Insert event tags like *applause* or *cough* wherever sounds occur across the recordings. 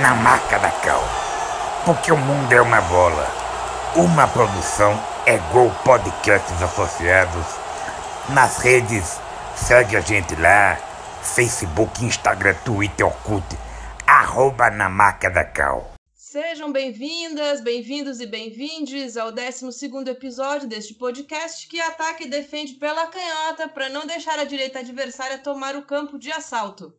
na marca da Cal. Porque o mundo é uma bola. Uma produção é Gol Podcasts Associados. Nas redes, segue a gente lá. Facebook, Instagram, Twitter, Orkut. Arroba na marca da Cal. Sejam bem-vindas, bem-vindos e bem-vindes ao 12 episódio deste podcast que ataca e defende pela canhota para não deixar a direita adversária tomar o campo de assalto.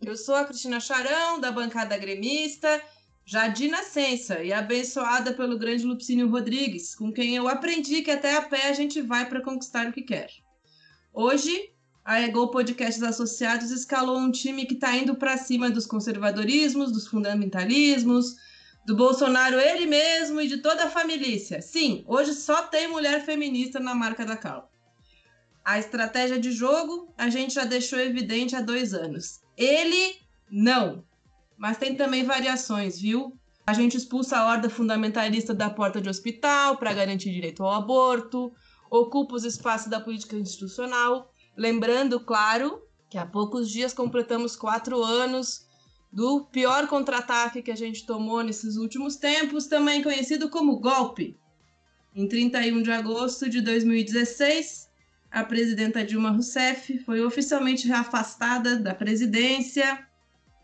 Eu sou a Cristina Charão, da bancada gremista, já de nascença e abençoada pelo grande Lupicínio Rodrigues, com quem eu aprendi que até a pé a gente vai para conquistar o que quer. Hoje, a Ego Podcasts Associados escalou um time que está indo para cima dos conservadorismos, dos fundamentalismos, do Bolsonaro ele mesmo e de toda a família. Sim, hoje só tem mulher feminista na marca da Cal. A estratégia de jogo a gente já deixou evidente há dois anos. Ele não. Mas tem também variações, viu? A gente expulsa a horda fundamentalista da porta de hospital para garantir direito ao aborto, ocupa os espaços da política institucional. Lembrando, claro, que há poucos dias completamos quatro anos do pior contra-ataque que a gente tomou nesses últimos tempos, também conhecido como golpe. Em 31 de agosto de 2016, a presidenta Dilma Rousseff foi oficialmente afastada da presidência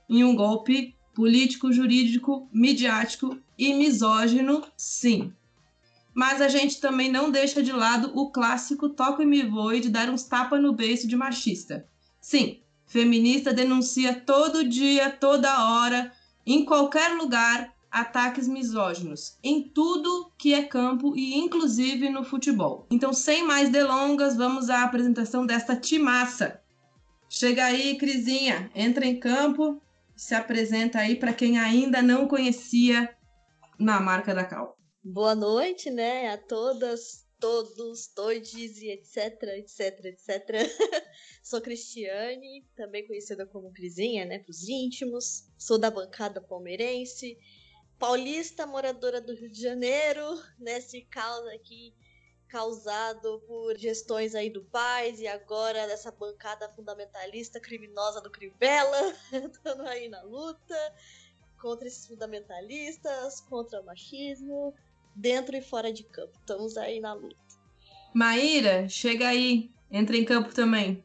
em um golpe político, jurídico, midiático e misógino, sim. Mas a gente também não deixa de lado o clássico toco e me voe de dar uns tapas no beiço de machista. Sim, Feminista denuncia todo dia, toda hora, em qualquer lugar, ataques misóginos, em tudo que é campo e inclusive no futebol. Então, sem mais delongas, vamos à apresentação desta timaça. Chega aí, Crisinha, entra em campo, se apresenta aí para quem ainda não conhecia na marca da Cal. Boa noite, né, a todas, todos, todes e etc, etc, etc. Sou Cristiane, também conhecida como Crisinha, né, pros íntimos. Sou da bancada palmeirense, paulista, moradora do Rio de Janeiro, nesse caos aqui causado por gestões aí do Paz e agora dessa bancada fundamentalista criminosa do Crivella, *laughs* estando aí na luta contra esses fundamentalistas, contra o machismo, dentro e fora de campo. Estamos aí na luta. Maíra, chega aí, entra em campo também.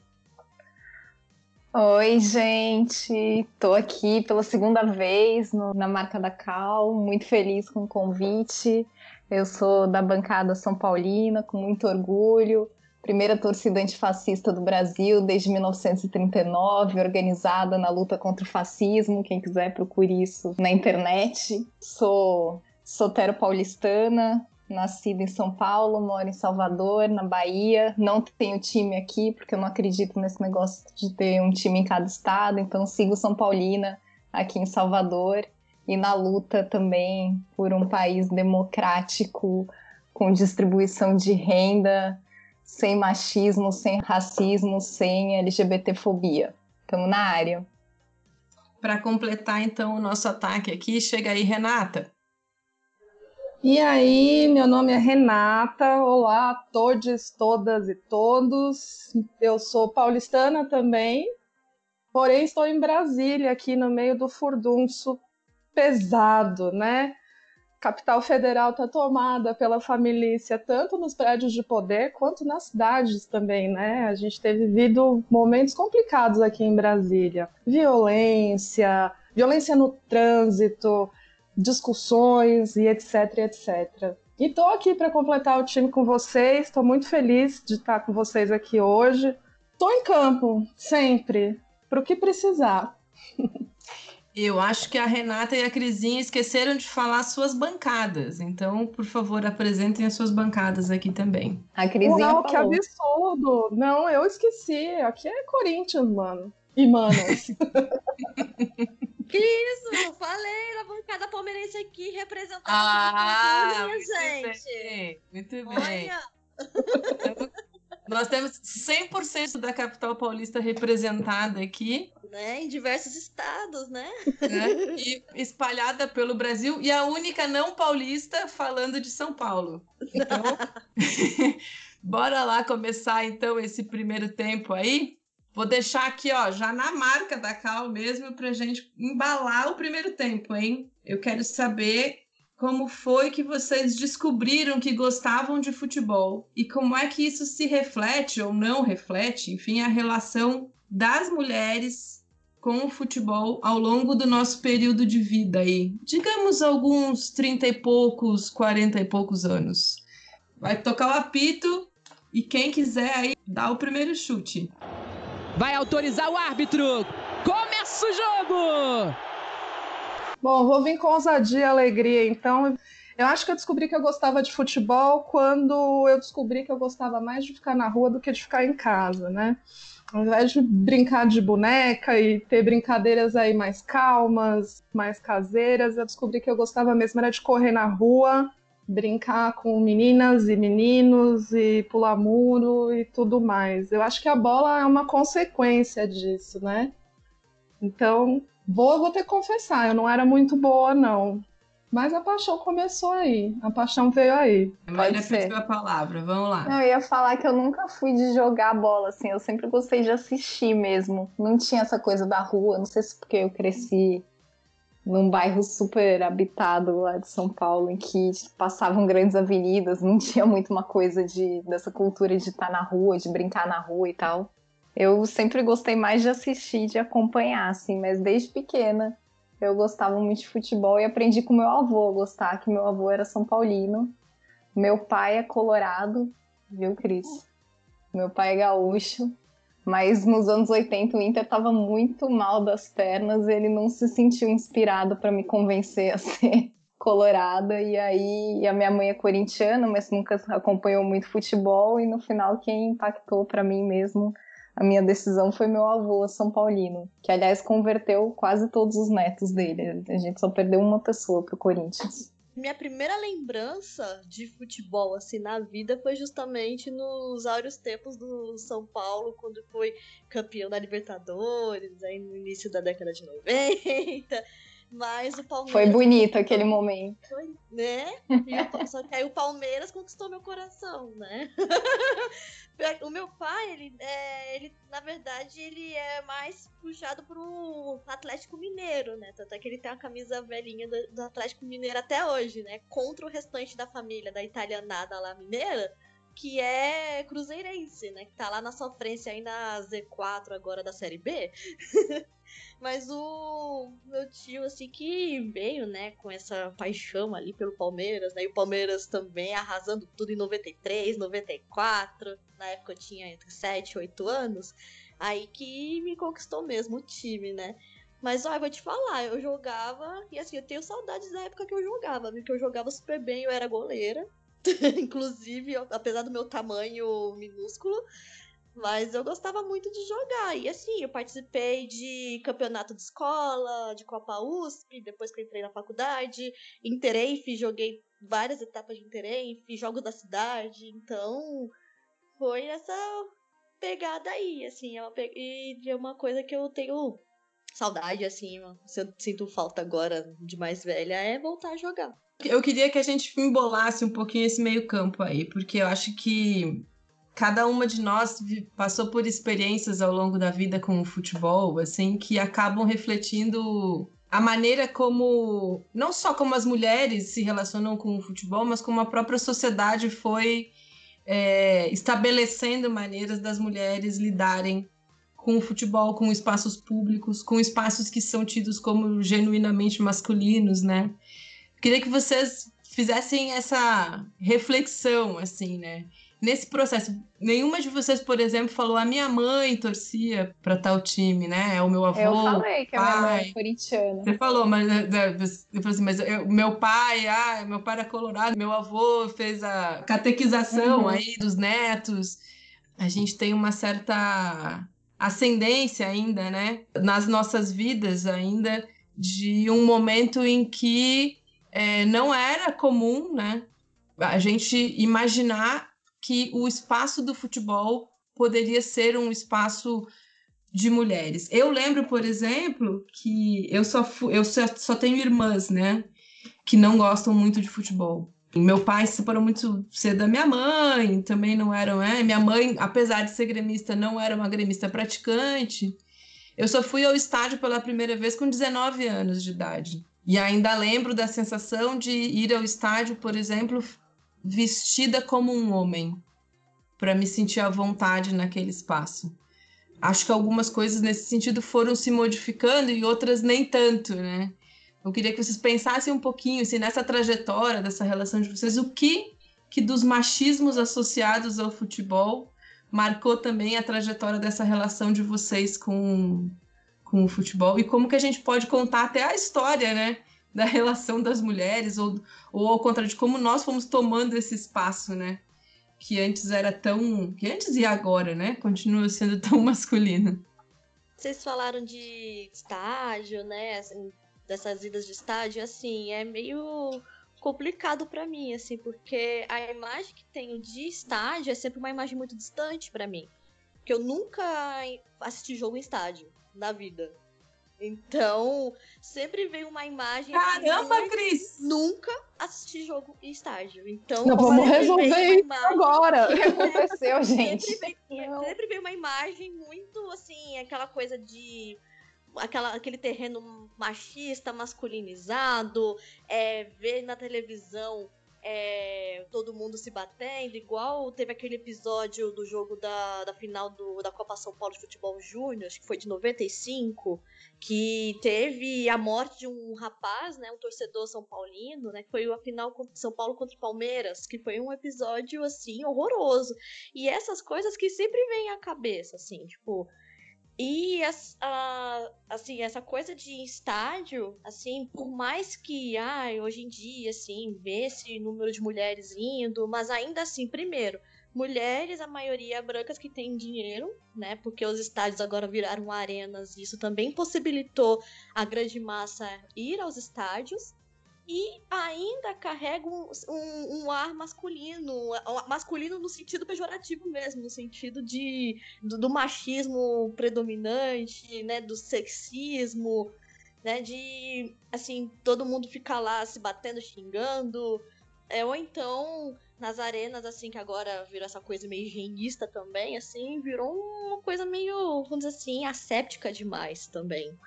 Oi, gente, tô aqui pela segunda vez no, na marca da Cal, muito feliz com o convite. Eu sou da bancada São Paulina, com muito orgulho. Primeira torcida antifascista do Brasil desde 1939, organizada na luta contra o fascismo. Quem quiser, procure isso na internet. Sou Sotero paulistana, nascida em São Paulo, moro em Salvador, na Bahia. Não tenho time aqui, porque eu não acredito nesse negócio de ter um time em cada estado, então sigo São Paulina aqui em Salvador e na luta também por um país democrático, com distribuição de renda, sem machismo, sem racismo, sem LGBTfobia. Estamos na área. Para completar então o nosso ataque aqui, chega aí Renata. E aí, meu nome é Renata. Olá a todos, todas e todos. Eu sou paulistana também, porém estou em Brasília, aqui no meio do furdunço pesado, né? Capital Federal está tomada pela família, tanto nos prédios de poder quanto nas cidades também, né? A gente tem vivido momentos complicados aqui em Brasília. Violência, violência no trânsito, discussões e etc, etc. E estou aqui para completar o time com vocês, estou muito feliz de estar com vocês aqui hoje. Estou em campo, sempre, para o que precisar. Eu acho que a Renata e a Crisinha esqueceram de falar suas bancadas. Então, por favor, apresentem as suas bancadas aqui também. A Crisinha Uau, falou. que absurdo! Não, eu esqueci. Aqui é Corinthians, mano. E manos. *laughs* Que isso? Falei na bancada palmeirense aqui, representando Ah, minha muito gente. bem, muito bem. Olha, Nós temos 100% da capital paulista representada aqui, né? Em diversos estados, né? né? E espalhada pelo Brasil, e a única não paulista falando de São Paulo. Então, *laughs* bora lá começar então esse primeiro tempo aí. Vou deixar aqui, ó, já na marca da Cal mesmo, pra gente embalar o primeiro tempo, hein? Eu quero saber como foi que vocês descobriram que gostavam de futebol e como é que isso se reflete ou não reflete, enfim, a relação das mulheres com o futebol ao longo do nosso período de vida aí. Digamos alguns 30 e poucos, 40 e poucos anos. Vai tocar o apito e quem quiser aí dá o primeiro chute. Vai autorizar o árbitro. Começa o jogo! Bom, vou vir com ousadia e alegria, então. Eu acho que eu descobri que eu gostava de futebol quando eu descobri que eu gostava mais de ficar na rua do que de ficar em casa, né? Ao invés de brincar de boneca e ter brincadeiras aí mais calmas, mais caseiras, eu descobri que eu gostava mesmo era de correr na rua, brincar com meninas e meninos e pular muro e tudo mais. Eu acho que a bola é uma consequência disso, né? Então, vou, vou ter que confessar, eu não era muito boa, não. Mas a paixão começou aí, a paixão veio aí. A Maíra ser. pediu a palavra, vamos lá. Não, eu ia falar que eu nunca fui de jogar bola, assim, eu sempre gostei de assistir mesmo. Não tinha essa coisa da rua, não sei se porque eu cresci num bairro super habitado lá de São Paulo, em que passavam grandes avenidas, não *laughs* tinha muito uma coisa de dessa cultura de estar na rua, de brincar na rua e tal. Eu sempre gostei mais de assistir, de acompanhar, assim, mas desde pequena eu gostava muito de futebol e aprendi com meu avô a gostar, que meu avô era São Paulino. Meu pai é colorado, viu, Cris? Meu pai é gaúcho. Mas nos anos 80 o Inter tava muito mal das pernas, ele não se sentiu inspirado para me convencer a *laughs* ser colorada. E aí a minha mãe é corintiana, mas nunca acompanhou muito futebol. E no final, quem impactou para mim mesmo a minha decisão foi meu avô São Paulino, que aliás converteu quase todos os netos dele. A gente só perdeu uma pessoa pro Corinthians. Minha primeira lembrança de futebol assim na vida foi justamente nos áureos tempos do São Paulo, quando foi campeão da Libertadores, aí no início da década de 90. Mas o Palmeiras. Foi bonito aquele momento. Foi, né? Só que aí o Palmeiras conquistou meu coração, né? *laughs* o meu pai, ele, é, ele, na verdade, ele é mais puxado pro Atlético Mineiro, né? Tanto é que ele tem a camisa velhinha do, do Atlético Mineiro até hoje, né? Contra o restante da família da italianada lá mineira, que é cruzeirense, né? Que tá lá na sofrência aí na Z4 agora da Série B. *laughs* Mas o meu tio, assim, que veio, né, com essa paixão ali pelo Palmeiras, né? E o Palmeiras também arrasando tudo em 93, 94. Na época eu tinha entre 7 e 8 anos. Aí que me conquistou mesmo o time, né? Mas, eu vou te falar, eu jogava, e assim, eu tenho saudades da época que eu jogava, porque eu jogava super bem, eu era goleira. *laughs* Inclusive, eu- apesar do meu tamanho minúsculo, mas eu gostava muito de jogar. E assim, eu participei de campeonato de escola, de Copa USP, depois que eu entrei na faculdade, Interenf, joguei várias etapas de Interenf, jogos da cidade, então foi essa pegada aí, assim, é uma e é uma coisa que eu tenho saudade, assim, eu sinto falta agora de mais velha, é voltar a jogar. Eu queria que a gente embolasse um pouquinho esse meio campo aí, porque eu acho que cada uma de nós passou por experiências ao longo da vida com o futebol, assim, que acabam refletindo a maneira como, não só como as mulheres se relacionam com o futebol, mas como a própria sociedade foi é, estabelecendo maneiras das mulheres lidarem com o futebol, com espaços públicos, com espaços que são tidos como genuinamente masculinos, né? Queria que vocês fizessem essa reflexão, assim, né? Nesse processo, nenhuma de vocês, por exemplo, falou a minha mãe torcia para tal time, né? É o meu avô. Eu falei que a minha mãe pai. é corintiana. Você falou, mas né, né, eu falei assim, mas eu- meu pai, ah, meu pai era colorado, meu avô fez a catequização Uhum. aí dos netos. A gente tem uma certa ascendência ainda, né, nas nossas vidas ainda de um momento em que é, não era comum, né? A gente imaginar que o espaço do futebol poderia ser um espaço de mulheres. Eu lembro, por exemplo, que eu só, eu só, só tenho irmãs, né? Que não gostam muito de futebol. Meu pai se separou muito cedo da minha mãe, também não eram, é, minha mãe, apesar de ser gremista, não era uma gremista praticante. Eu só fui ao estádio pela primeira vez com 19 anos de idade. E ainda lembro da sensação de ir ao estádio, por exemplo, vestida como um homem, para me sentir à vontade naquele espaço. Acho que algumas coisas nesse sentido foram se modificando e outras nem tanto, né? Eu queria que vocês pensassem um pouquinho assim, nessa trajetória dessa relação de vocês, o que que dos machismos associados ao futebol marcou também a trajetória dessa relação de vocês com, com o futebol e como que a gente pode contar até a história, né, da relação das mulheres ou, ou ao contrário de como nós fomos tomando esse espaço, né, que antes era tão, que antes e agora, né, continua sendo tão masculino. Vocês falaram de estágio, né, assim, dessas idas de estádio, assim, é meio complicado para mim, assim, porque a imagem que tenho de estádio é sempre uma imagem muito distante para mim. Porque eu nunca assisti jogo em estádio na vida. Então, sempre vem uma imagem. Caramba, assim, Cris! Nunca assisti jogo em estágio. Então, Não, vamos resolver isso agora. O que *laughs* aconteceu, gente? Sempre vem, sempre vem uma imagem muito assim, aquela coisa de aquela, aquele terreno machista, masculinizado, é, ver na televisão é, todo mundo se batendo, igual teve aquele episódio do jogo da, da final do, da Copa São Paulo de Futebol Júnior, acho que foi de 95, que teve a morte de um rapaz, né, um torcedor são paulino, né, que foi a final São Paulo contra Palmeiras, que foi um episódio, assim, horroroso. E essas coisas que sempre vêm à cabeça, assim, tipo, e a, assim, essa coisa de estádio, assim, por mais que ai, hoje em dia, assim, vê esse número de mulheres indo, mas ainda assim, primeiro, mulheres, a maioria brancas que têm dinheiro, né? Porque os estádios agora viraram arenas, isso também possibilitou a grande massa ir aos estádios e ainda carrega um, um, um, ar masculino, masculino no sentido pejorativo mesmo, no sentido de do, do, machismo predominante, né, do sexismo, né, de assim todo mundo ficar lá se batendo, xingando, é, ou então nas arenas assim que agora virou essa coisa meio higienista também, assim virou uma coisa meio, vamos dizer assim, asséptica demais também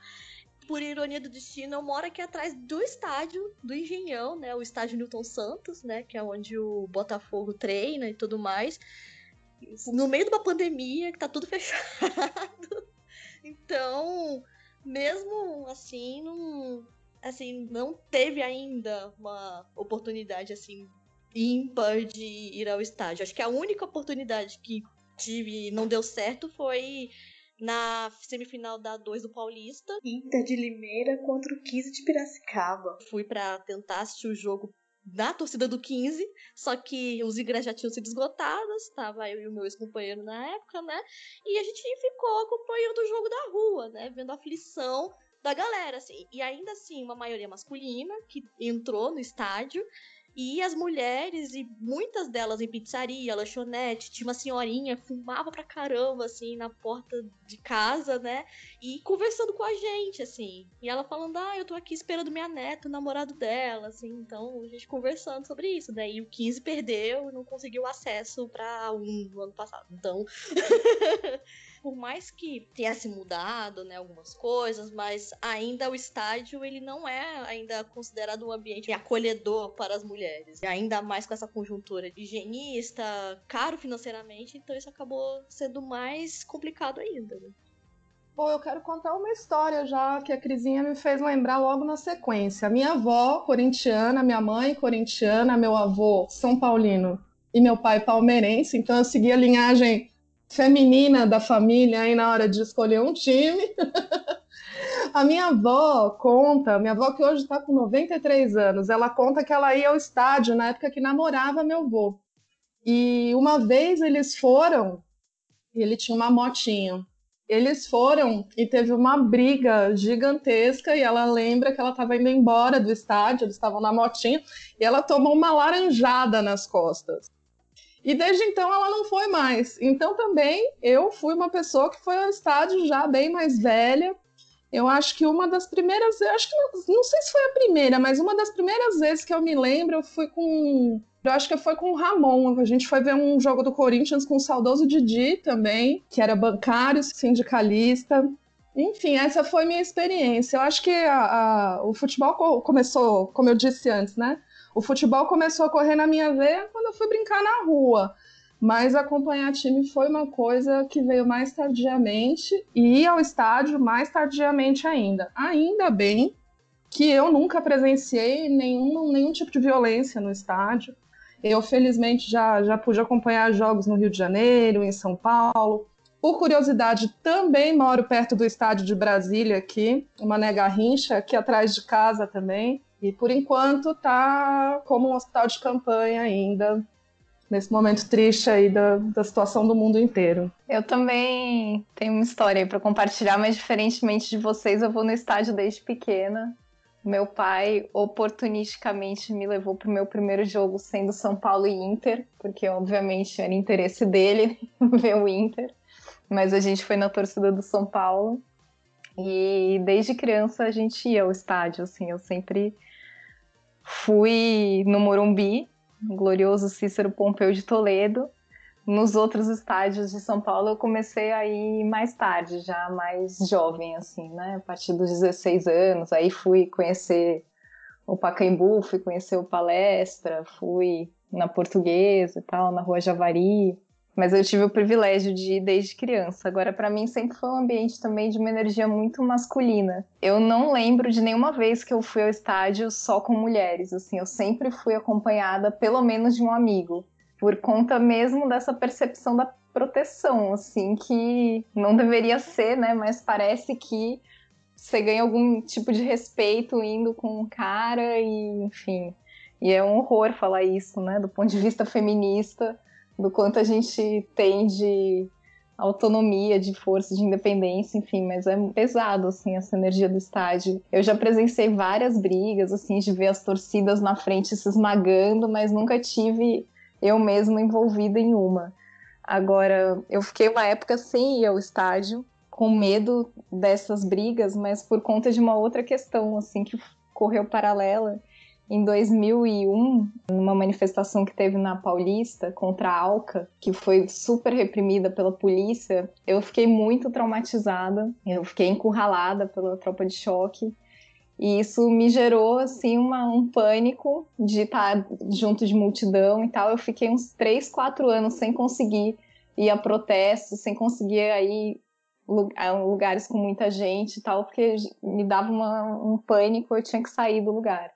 por ironia do destino, eu moro aqui atrás do estádio do Engenhão, né? O estádio Newton Santos, né? Que é onde o Botafogo treina e tudo mais. No meio de uma pandemia, que tá tudo *laughs* fechado. então, mesmo assim, não, assim, não teve ainda uma oportunidade assim ímpar de ir ao estádio. Acho que a única oportunidade que tive e não deu certo foi na semifinal da 2 do Paulista. Inter de Limeira contra o 15 de Piracicaba. Fui para tentar assistir o jogo na torcida do 15, só que os ingressos já tinham sido esgotados, estava eu e o meu ex-companheiro na época, né? E a gente ficou acompanhando o jogo da rua, né? Vendo a aflição da galera, assim. E ainda assim, uma maioria masculina que entrou no estádio e as mulheres, e muitas delas em pizzaria, lanchonete, tinha uma senhorinha, fumava pra caramba, assim, na porta de casa, né? E conversando com a gente, assim. E ela falando, ah, eu tô aqui esperando minha neta, o namorado dela, assim. Então, a gente conversando sobre isso. Né? o 15 perdeu e não conseguiu acesso pra um no ano passado. Então. *laughs* por mais que tenha se mudado, né, algumas coisas, mas ainda o estádio ele não é ainda considerado um ambiente acolhedor para as mulheres. E ainda mais com essa conjuntura higienista, caro financeiramente, então isso acabou sendo mais complicado ainda. Né? Pô, eu quero contar uma história já que a Crisinha me fez lembrar logo na sequência. Minha avó, corintiana, minha mãe, corintiana, meu avô, São Paulino e meu pai, palmeirense. Então eu segui a linhagem feminina da família aí na hora de escolher um time. *laughs* a minha avó conta, minha avó que hoje está com 93 anos, ela conta que ela ia ao estádio na época que namorava meu avô. E uma vez eles foram, ele tinha uma motinha. eles foram e teve uma briga gigantesca e ela lembra que ela estava indo embora do estádio, eles estavam na motinha e ela tomou uma laranjada nas costas. E desde então ela não foi mais. Então também eu fui uma pessoa que foi ao estádio já bem mais velha. Eu acho que uma das primeiras, eu acho que não, não sei se foi a primeira, mas uma das primeiras vezes que eu me lembro, eu fui com eu acho que foi com o Ramon. A gente foi ver um jogo do Corinthians com o saudoso Didi também, que era bancário, sindicalista. Enfim, essa foi minha experiência. Eu acho que a, a, o futebol começou, como eu disse antes, né? O futebol começou a correr na minha veia quando eu fui brincar na rua. Mas acompanhar time foi uma coisa que veio mais tardiamente e ir ao estádio mais tardiamente ainda. Ainda bem que eu nunca presenciei nenhum, nenhum tipo de violência no estádio. Eu, felizmente, já, já pude acompanhar jogos no Rio de Janeiro, em São Paulo. Por curiosidade, também moro perto do estádio de Brasília aqui, uma Garrincha, aqui atrás de casa também. E por enquanto tá como um hospital de campanha ainda, nesse momento triste aí da, da situação do mundo inteiro. Eu também tenho uma história aí para compartilhar, mas diferentemente de vocês, eu vou no estádio desde pequena. Meu pai oportunisticamente me levou para o meu primeiro jogo sendo São Paulo e Inter, porque obviamente era interesse dele *laughs* ver o Inter, mas a gente foi na torcida do São Paulo. E desde criança a gente ia ao estádio, assim, eu sempre Fui no Morumbi, no glorioso Cícero Pompeu de Toledo. Nos outros estádios de São Paulo eu comecei a ir mais tarde, já mais jovem, assim, né? A partir dos 16 anos. Aí fui conhecer o Pacaembu, fui conhecer o Palestra, fui na Portuguesa e tal, na Rua Javari. Mas eu tive o privilégio de ir desde criança. Agora, para mim, sempre foi um ambiente também de uma energia muito masculina. Eu não lembro de nenhuma vez que eu fui ao estádio só com mulheres. Assim, eu sempre fui acompanhada, pelo menos, de um amigo, por conta mesmo dessa percepção da proteção, assim, que não deveria ser, né? Mas parece que você ganha algum tipo de respeito indo com um cara e, enfim. E é um horror falar isso, né? Do ponto de vista feminista do quanto a gente tem de autonomia, de força, de independência, enfim, mas é pesado, assim, essa energia do estádio. Eu já presenciei várias brigas, assim, de ver as torcidas na frente se esmagando, mas nunca tive eu mesma envolvida em uma. Agora, eu fiquei uma época sem ir ao estádio, com medo dessas brigas, mas por conta de uma outra questão, assim, que correu paralela, em 2001, numa manifestação que teve na Paulista contra a Alca, que foi super reprimida pela polícia, eu fiquei muito traumatizada, eu fiquei encurralada pela tropa de choque. E isso me gerou, assim, uma, um pânico de estar junto de multidão e tal. Eu fiquei uns 3, 4 anos sem conseguir ir a protestos, sem conseguir ir a lugares com muita gente e tal, porque me dava uma, um pânico, eu tinha que sair do lugar.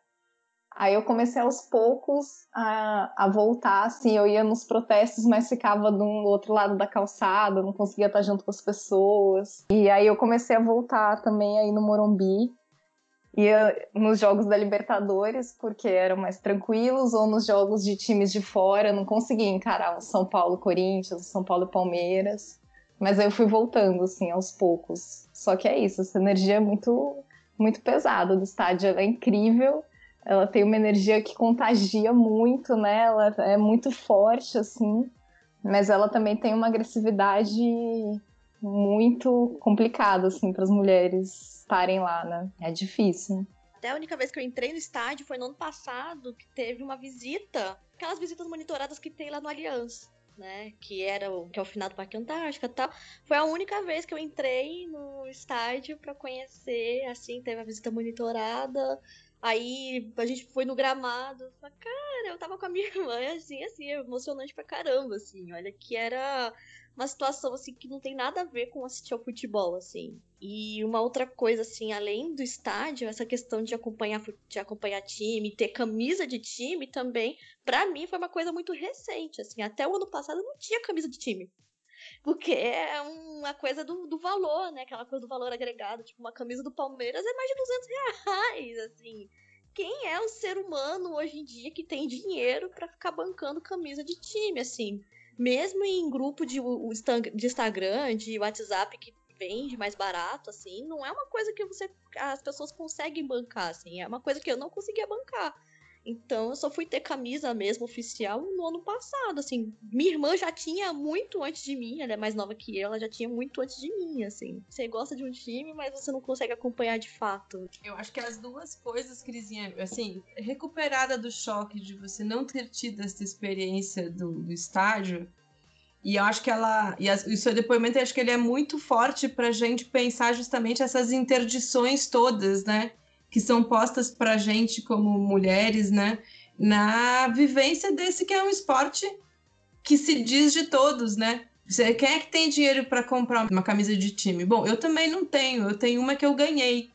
Aí eu comecei aos poucos a, a voltar, assim, eu ia nos protestos, mas ficava do outro lado da calçada, não conseguia estar junto com as pessoas. E aí eu comecei a voltar também aí no Morumbi, ia nos jogos da Libertadores, porque eram mais tranquilos, ou nos jogos de times de fora, não conseguia encarar o São Paulo Corinthians, o São Paulo Palmeiras. Mas aí eu fui voltando, assim, aos poucos. Só que é isso, essa energia é muito, muito pesada do estádio, é incrível, ela tem uma energia que contagia muito, né? Ela é muito forte, assim, mas ela também tem uma agressividade muito complicada, assim, para as mulheres estarem lá, né? É difícil. Até a única vez que eu entrei no estádio foi no ano passado, que teve uma visita, aquelas visitas monitoradas que tem lá no Aliança. Né, que era o que é o final do Parque Antártica tal. Foi a única vez que eu entrei no estádio para conhecer, assim, teve a visita monitorada, Aí a gente foi no gramado. Falei, cara, eu tava com a minha *laughs* irmã, assim, assim, emocionante pra caramba, assim. Olha que era uma situação, assim, que não tem nada a ver com assistir ao futebol, assim. E uma outra coisa, assim, além do estádio, essa questão de acompanhar, de acompanhar time, ter camisa de time também, para mim foi uma coisa muito recente, assim. Até o ano passado eu não tinha camisa de time. Porque é uma coisa do, do valor, né? Aquela coisa do valor agregado. Tipo, uma camisa do Palmeiras é mais de 200 reais, assim. Quem é o ser humano hoje em dia que tem dinheiro para ficar bancando camisa de time, assim? Mesmo em grupo de, de Instagram, de WhatsApp, que vende mais barato, assim, não é uma coisa que você as pessoas conseguem bancar, assim, é uma coisa que eu não conseguia bancar. Então eu só fui ter camisa mesmo oficial no ano passado, assim. Minha irmã já tinha muito antes de mim, ela é mais nova que eu, ela já tinha muito antes de mim, assim. Você gosta de um time, mas você não consegue acompanhar de fato. Eu acho que as duas coisas, Crisinha, assim, recuperada do choque de você não ter tido essa experiência do, do estádio, e eu acho que ela. E o seu depoimento, acho que ele é muito forte pra gente pensar justamente essas interdições todas, né? Que são postas pra gente como mulheres, né? Na vivência desse que é um esporte que se diz de todos, né? Quem é que tem dinheiro para comprar uma camisa de time? Bom, eu também não tenho. Eu tenho uma que eu ganhei.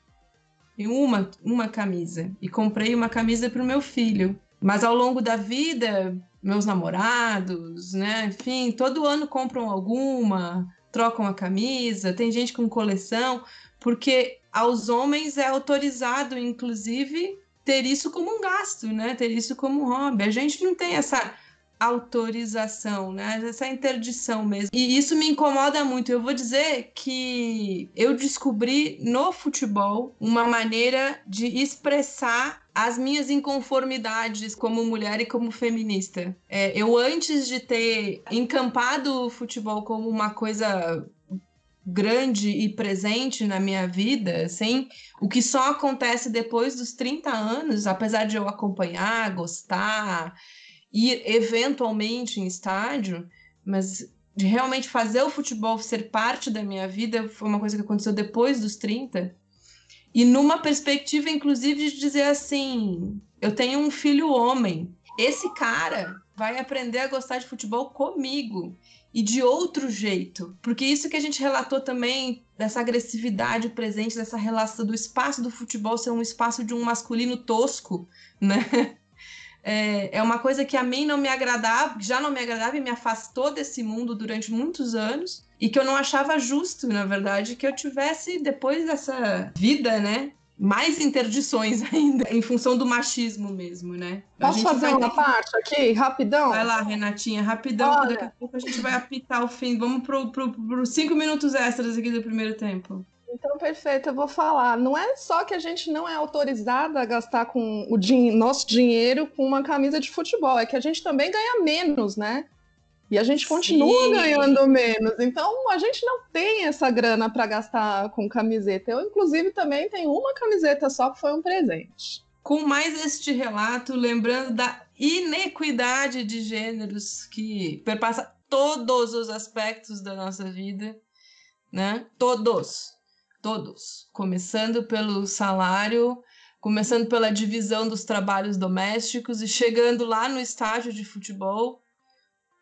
Uma, uma camisa. E comprei uma camisa para o meu filho. Mas ao longo da vida, meus namorados, né? Enfim, todo ano compram alguma, trocam a camisa, tem gente com coleção, porque aos homens é autorizado, inclusive, ter isso como um gasto, né? Ter isso como um hobby. A gente não tem essa autorização, né? Essa interdição mesmo. E isso me incomoda muito. Eu vou dizer que eu descobri no futebol uma maneira de expressar as minhas inconformidades como mulher e como feminista. É, eu, antes de ter encampado o futebol como uma coisa grande e presente na minha vida, assim, o que só acontece depois dos 30 anos, apesar de eu acompanhar, gostar, ir eventualmente em estádio, mas de realmente fazer o futebol ser parte da minha vida foi uma coisa que aconteceu depois dos 30. E numa perspectiva, inclusive, de dizer assim: eu tenho um filho homem. Esse cara vai aprender a gostar de futebol comigo e de outro jeito. Porque isso que a gente relatou também dessa agressividade presente, dessa relação do espaço do futebol ser um espaço de um masculino tosco, *laughs* né? É, é uma coisa que a mim não me agradava, já não me agradava e me afastou desse mundo durante muitos anos e que eu não achava justo, na verdade, que eu tivesse depois dessa vida, né, mais interdições *laughs* ainda, em função do machismo mesmo, né? Posso fazer uma parte aqui, rapidão? Vai lá, Renatinha, rapidão, Olha... daqui a pouco a gente vai apitar o fim. Vamos para pro, pro cinco minutos extras aqui do primeiro tempo. Então, perfeito, eu vou falar. Não é só que a gente não é autorizada a gastar com o din nosso dinheiro com uma camisa de futebol, é que a gente também ganha menos, né? E a gente continua Sim. ganhando menos. Então, a gente não tem essa grana para gastar com camiseta. Eu, inclusive, também tenho uma camiseta só que foi um presente. Com mais este relato, lembrando da inequidade de gêneros que perpassa todos os aspectos da nossa vida, né? Todos todos, começando pelo salário, começando pela divisão dos trabalhos domésticos e chegando lá no estágio de futebol,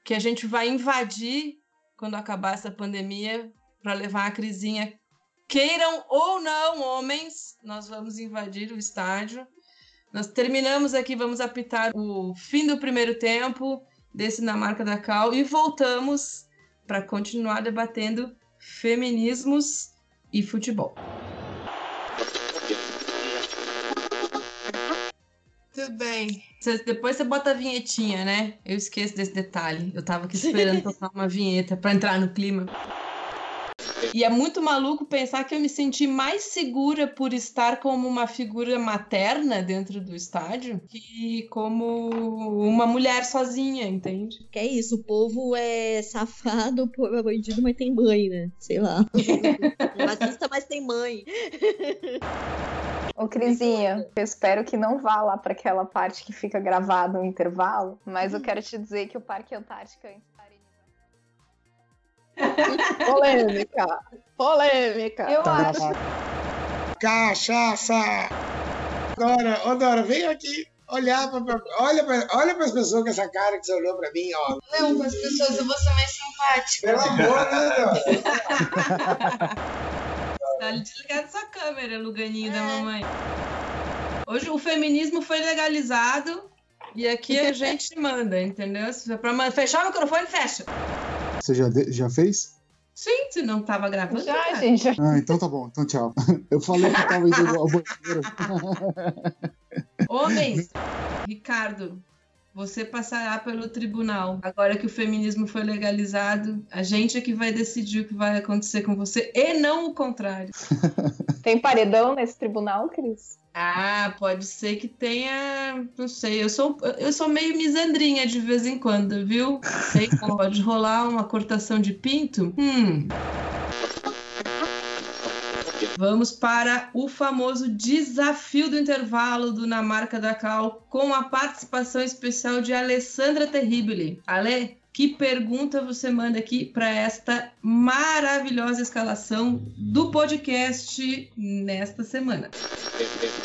que a gente vai invadir quando acabar essa pandemia para levar a crisinha. Queiram ou não, homens, nós vamos invadir o estádio. Nós terminamos aqui, vamos apitar o fim do primeiro tempo desse na marca da Cal e voltamos para continuar debatendo feminismos e futebol. Tudo bem. depois você bota a vinhetinha, né? Eu esqueço desse detalhe. Eu tava aqui *laughs* esperando tocar uma vinheta para entrar no clima. E é muito maluco pensar que eu me senti mais segura por estar como uma figura materna dentro do estádio que como uma mulher sozinha, entende? Que é isso, o povo é safado, o povo é bandido, mas tem mãe, né? Sei lá. *laughs* Racista, mas tem mãe. Ô, Crisinha, eu espero que não vá lá para aquela parte que fica gravado no intervalo, mas eu quero te dizer que o Parque Antártica *laughs* Polêmica. Polêmica. Eu acho. Cachaça! Dora, ô Dora, vem aqui olhar pra, olha para olha as pessoas com essa cara que você olhou pra mim, ó. Não, com as pessoas eu vou ser mais simpática. Pelo amor de Deus. *laughs* Tá desligado sua câmera, Luganinho é. da mamãe. Hoje o feminismo foi legalizado e aqui a gente manda, entendeu? Pra fechar o microfone, fecha. Você já, já fez? Sim, se não tava gravando. Já, já, gente. Ah, então tá bom. Então tchau. *laughs* Eu falei que tava indo ao banheiro. *laughs* Homens, Ricardo, você passará pelo tribunal. Agora que o feminismo foi legalizado, a gente é que vai decidir o que vai acontecer com você e não o contrário. *laughs* Tem paredão nesse tribunal, Cris? Ah, pode ser que tenha, não sei, eu sou, eu sou meio misandrinha de vez em quando, viu? Sei que pode rolar uma cortação de pinto? Hum. Vamos para o famoso desafio do intervalo do Na Marca da Cal, com a participação especial de Alessandra Terribili. Ale, que pergunta você manda aqui para esta maravilhosa escalação do podcast nesta semana?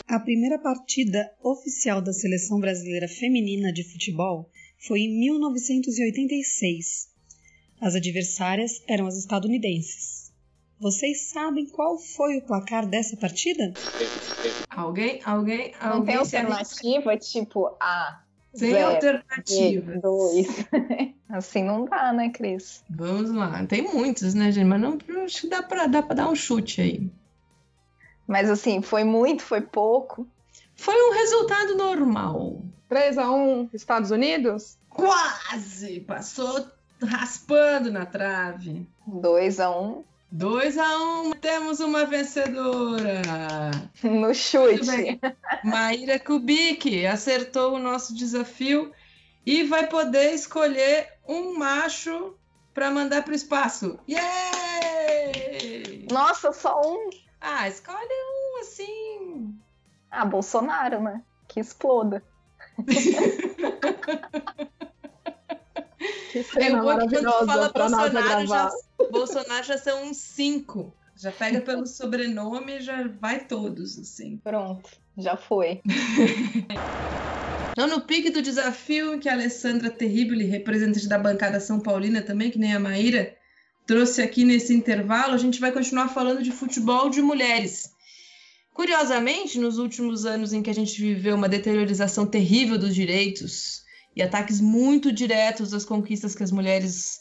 A primeira partida oficial da seleção brasileira feminina de futebol foi em 1986. As adversárias eram as estadunidenses. Vocês sabem qual foi o placar dessa partida? Alguém? Alguém? Não alguém tem alternativa, tipo A. Sem zero, alternativas. B, Dois. *laughs* assim não dá, né, Cris? Vamos lá. Tem muitos, né, gente? Mas não, acho que dá pra, dá pra dar um chute aí. Mas assim, foi muito, foi pouco. Foi um resultado normal. 3x1 Estados Unidos? Quase! Passou raspando na trave. 2x1 2 a 1 temos uma vencedora. no chute. Maíra Kubik acertou o nosso desafio e vai poder escolher um macho para mandar para o espaço. Yay! Nossa, só um. Ah, escolhe um assim. Ah, Bolsonaro, né? Que exploda. *laughs* Que *laughs* cena Eu vou que quando fala Bolsonaro já. Bolsonaro já são uns cinco. Já pega pelo sobrenome e já vai todos, assim. Pronto, já foi. *laughs* Então, no pique do desafio que a Alessandra Terribili, representante da bancada São Paulina também, que nem a Maíra, trouxe aqui nesse intervalo, a gente vai continuar falando de futebol de mulheres. Curiosamente, nos últimos anos em que a gente viveu uma deteriorização terrível dos direitos e ataques muito diretos às conquistas que as mulheres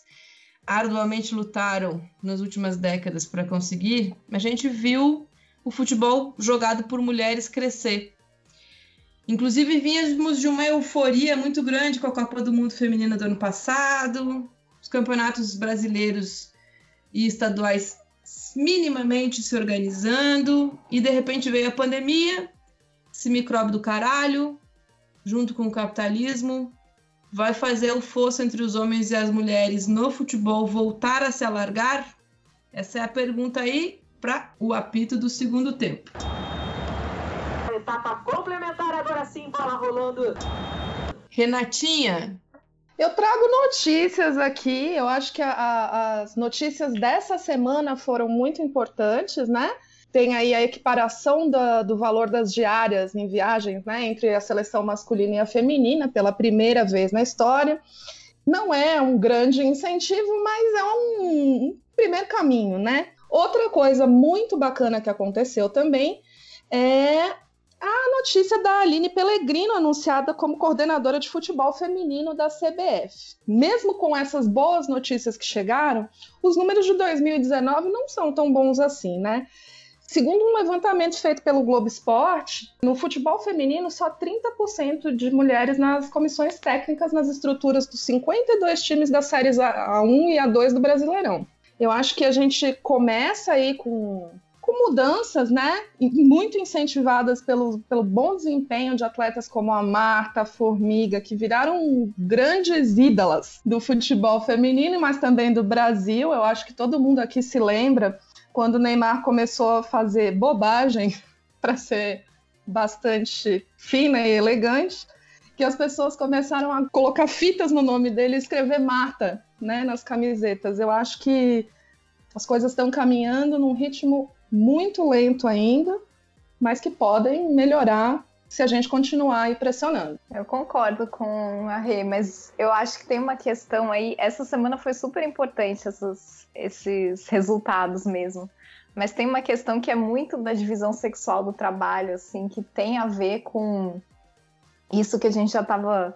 arduamente lutaram nas últimas décadas para conseguir, a gente viu o futebol jogado por mulheres crescer. Inclusive, vínhamos de uma euforia muito grande com a Copa do Mundo Feminina do ano passado, os campeonatos brasileiros e estaduais minimamente se organizando, e de repente veio a pandemia, esse micróbio do caralho, junto com o capitalismo, vai fazer o fosso entre os homens e as mulheres no futebol voltar a se alargar? Essa é a pergunta aí para o apito do segundo tempo. Etapa complementar agora sim, bola rolando. Renatinha, Eu trago notícias aqui. Eu acho que a- a- as notícias dessa semana foram muito importantes, né? Tem aí a equiparação da- do valor das diárias em viagens, né, entre a seleção masculina e a feminina, pela primeira vez na história. Não é um grande incentivo, mas é um, um primeiro caminho, né? Outra coisa muito bacana que aconteceu também é a notícia da Aline Pellegrino anunciada como coordenadora de futebol feminino da CBF. Mesmo com essas boas notícias que chegaram, os números de 2019 não são tão bons assim, né? Segundo um levantamento feito pelo Globo Esporte, no futebol feminino, só 30% de mulheres nas comissões técnicas nas estruturas dos 52 times das séries A1 e A2 do Brasileirão. Eu acho que a gente começa aí com com mudanças, né, muito incentivadas pelo, pelo bom desempenho de atletas como a Marta, a Formiga, que viraram grandes ídolas do futebol feminino, mas também do Brasil. Eu acho que todo mundo aqui se lembra quando o Neymar começou a fazer bobagem *laughs* para ser bastante fina e elegante, que as pessoas começaram a colocar fitas no nome dele e escrever Marta, né, nas camisetas. Eu acho que as coisas estão caminhando num ritmo muito lento ainda, mas que podem melhorar se a gente continuar aí pressionando. Eu concordo com a Rê, mas eu acho que tem uma questão aí. Essa semana foi super importante essas, esses resultados mesmo. Mas tem uma questão que é muito da divisão sexual do trabalho, assim, que tem a ver com isso que a gente já estava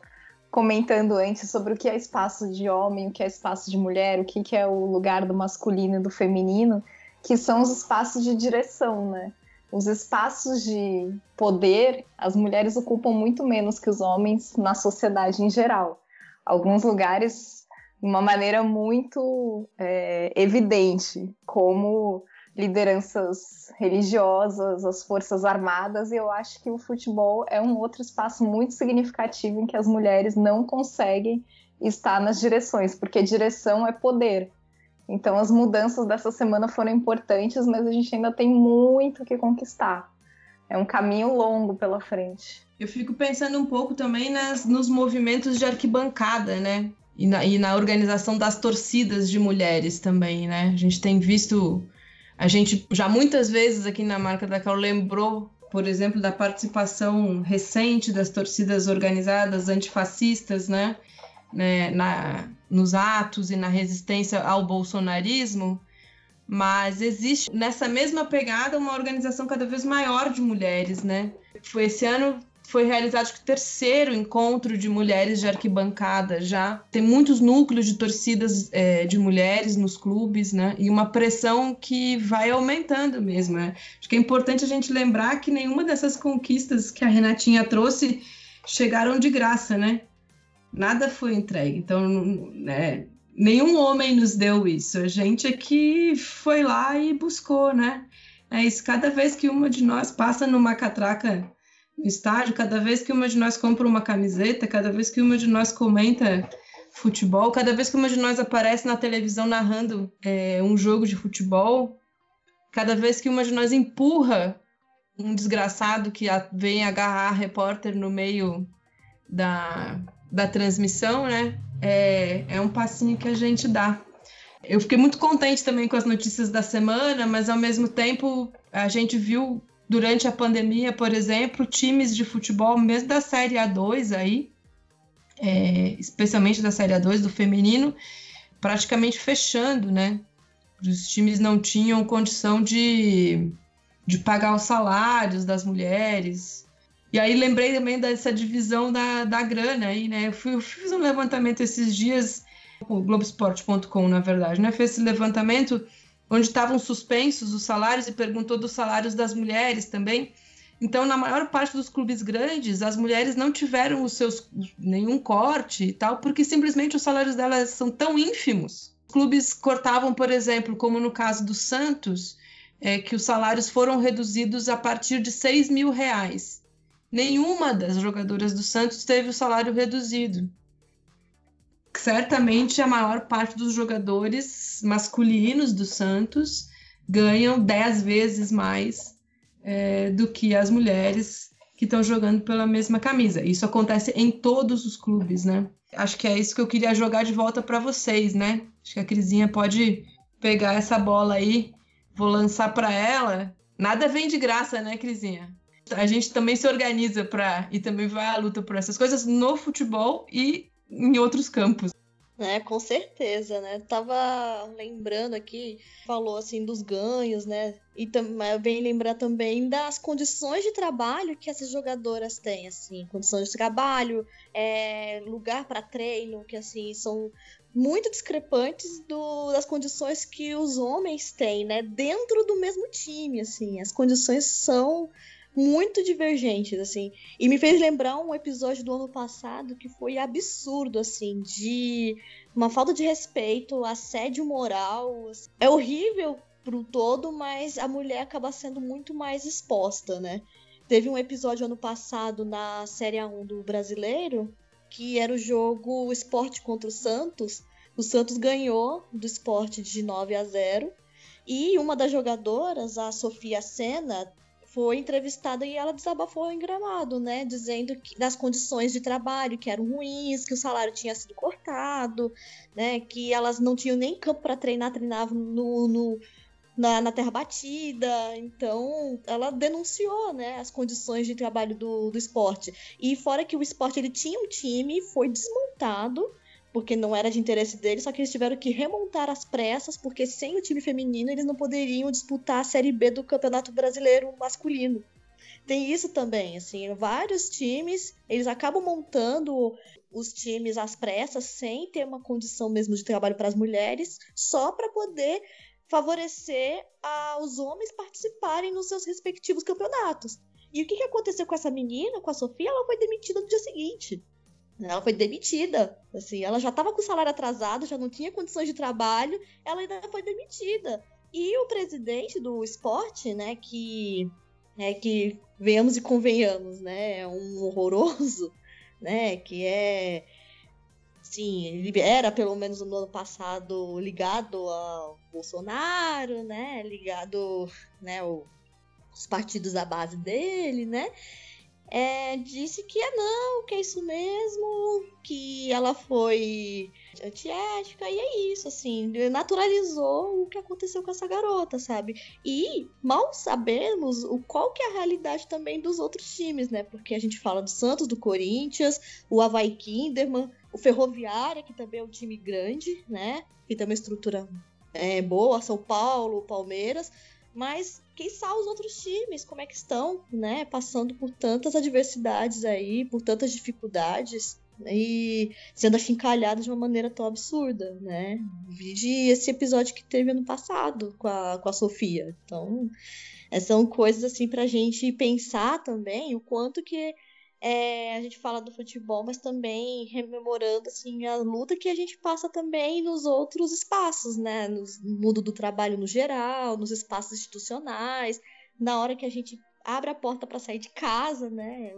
comentando antes sobre o que é espaço de homem, o que é espaço de mulher, o que, que é o lugar do masculino e do feminino, que são os espaços de direção, né? Os espaços de poder, as mulheres ocupam muito menos que os homens na sociedade em geral. Alguns lugares, de uma maneira muito é, evidente, como lideranças religiosas, as forças armadas, e eu acho que o futebol é um outro espaço muito significativo em que as mulheres não conseguem estar nas direções, porque direção é poder. Então as mudanças dessa semana foram importantes, mas a gente ainda tem muito que conquistar. É um caminho longo pela frente. Eu fico pensando um pouco também nas, nos movimentos de arquibancada, né? E na, e na organização das torcidas de mulheres também, né? A gente tem visto. A gente já muitas vezes aqui na marca da Cal lembrou, por exemplo, da participação recente das torcidas organizadas antifascistas, né? Né, na, nos atos e na resistência ao bolsonarismo, mas existe nessa mesma pegada uma organização cada vez maior de mulheres, né? Foi esse ano foi realizado o terceiro encontro de mulheres de arquibancada já. Tem muitos núcleos de torcidas é, de mulheres nos clubes, né? E uma pressão que vai aumentando mesmo. Né? Acho que é importante a gente lembrar que nenhuma dessas conquistas que a Renatinha trouxe chegaram de graça, né? Nada foi entregue. Então, né, nenhum homem nos deu isso. A gente é que foi lá e buscou, né? É isso. Cada vez que uma de nós passa numa catraca no estádio, cada vez que uma de nós compra uma camiseta, cada vez que uma de nós comenta futebol, cada vez que uma de nós aparece na televisão narrando é, um jogo de futebol, cada vez que uma de nós empurra um desgraçado que vem agarrar a repórter no meio da, da transmissão, né? É, é um passinho que a gente dá. Eu fiquei muito contente também com as notícias da semana, mas ao mesmo tempo a gente viu durante a pandemia, por exemplo, times de futebol, mesmo da Série A2 aí, é, especialmente da Série A2 do feminino, praticamente fechando, né? Os times não tinham condição de, de pagar os salários das mulheres, e aí lembrei também dessa divisão da, da grana aí, né? Eu, fui, eu fiz um levantamento esses dias, o Globoesporte.com, na verdade, né? Fez esse levantamento onde estavam suspensos os salários e perguntou dos salários das mulheres também. Então, na maior parte dos clubes grandes, as mulheres não tiveram os seus nenhum corte e tal, porque simplesmente os salários delas são tão ínfimos. Clubes cortavam, por exemplo, como no caso do Santos, é, que os salários foram reduzidos a partir de 6 mil reais nenhuma das jogadoras do Santos teve o salário reduzido. Certamente a maior parte dos jogadores masculinos do Santos ganham 10 vezes mais é, do que as mulheres que estão jogando pela mesma camisa. Isso acontece em todos os clubes, né? Acho que é isso que eu queria jogar de volta para vocês, né? Acho que a Crisinha pode pegar essa bola aí, vou lançar para ela. Nada vem de graça, né, Crisinha? A gente também se organiza para e também vai à luta por essas coisas no futebol e em outros campos. É, com certeza, né? Tava lembrando aqui, falou assim dos ganhos, né? E também bem lembrar também das condições de trabalho que essas jogadoras têm, assim, condições de trabalho, é, lugar para treino, que assim são muito discrepantes do, das condições que os homens têm, né? Dentro do mesmo time, assim, as condições são muito divergentes, assim. E me fez lembrar um episódio do ano passado que foi absurdo, assim, de uma falta de respeito, assédio moral. Assim. É horrível pro todo, mas a mulher acaba sendo muito mais exposta, né? Teve um episódio ano passado na Série A1 do Brasileiro, que era o jogo Esporte contra o Santos. O Santos ganhou do esporte de 9 a 0. E uma das jogadoras, a Sofia Sena, foi entrevistada e ela desabafou em gramado, né? Dizendo que das condições de trabalho que eram ruins, que o salário tinha sido cortado, né? Que elas não tinham nem campo para treinar, treinavam no, no na, na, terra batida. Então, ela denunciou, né, as condições de trabalho do, do esporte. E fora que o esporte ele tinha um time, foi desmontado porque não era de interesse deles, só que eles tiveram que remontar as pressas, porque sem o time feminino eles não poderiam disputar a Série B do Campeonato Brasileiro masculino. Tem isso também, assim, vários times, eles acabam montando os times às pressas, sem ter uma condição mesmo de trabalho para as mulheres, só para poder favorecer aos homens participarem nos seus respectivos campeonatos. E o que, que aconteceu com essa menina, com a Sofia? Ela foi demitida no dia seguinte. Ela foi demitida. Assim, ela já estava com o salário atrasado, já não tinha condições de trabalho, ela ainda foi demitida. E o presidente do esporte, né, que é que venhamos e convenhamos, né, é um horroroso, *laughs* né, que é sim, ele era pelo menos no ano passado ligado ao Bolsonaro, né, ligado, né, os partidos da base dele, né? É, disse que é não, que é isso mesmo, que ela foi antiética, e é isso, assim, naturalizou o que aconteceu com essa garota, sabe? E mal sabemos o qual que é a realidade também dos outros times, né? Porque a gente fala do Santos, do Corinthians, o Havaí Kinderman, o Ferroviária, que também é um time grande, né? Que tem uma estrutura é, boa, São Paulo, Palmeiras, mas quem sabe os outros times, como é que estão, né? Passando por tantas adversidades aí, por tantas dificuldades e sendo achincalhados de uma maneira tão absurda, né? Vide esse episódio que teve ano passado com a, com a Sofia. Então, são coisas assim pra gente pensar também o quanto que é, a gente fala do futebol, mas também rememorando assim a luta que a gente passa também nos outros espaços, né? No mundo do trabalho no geral, nos espaços institucionais, na hora que a gente abre a porta para sair de casa, né?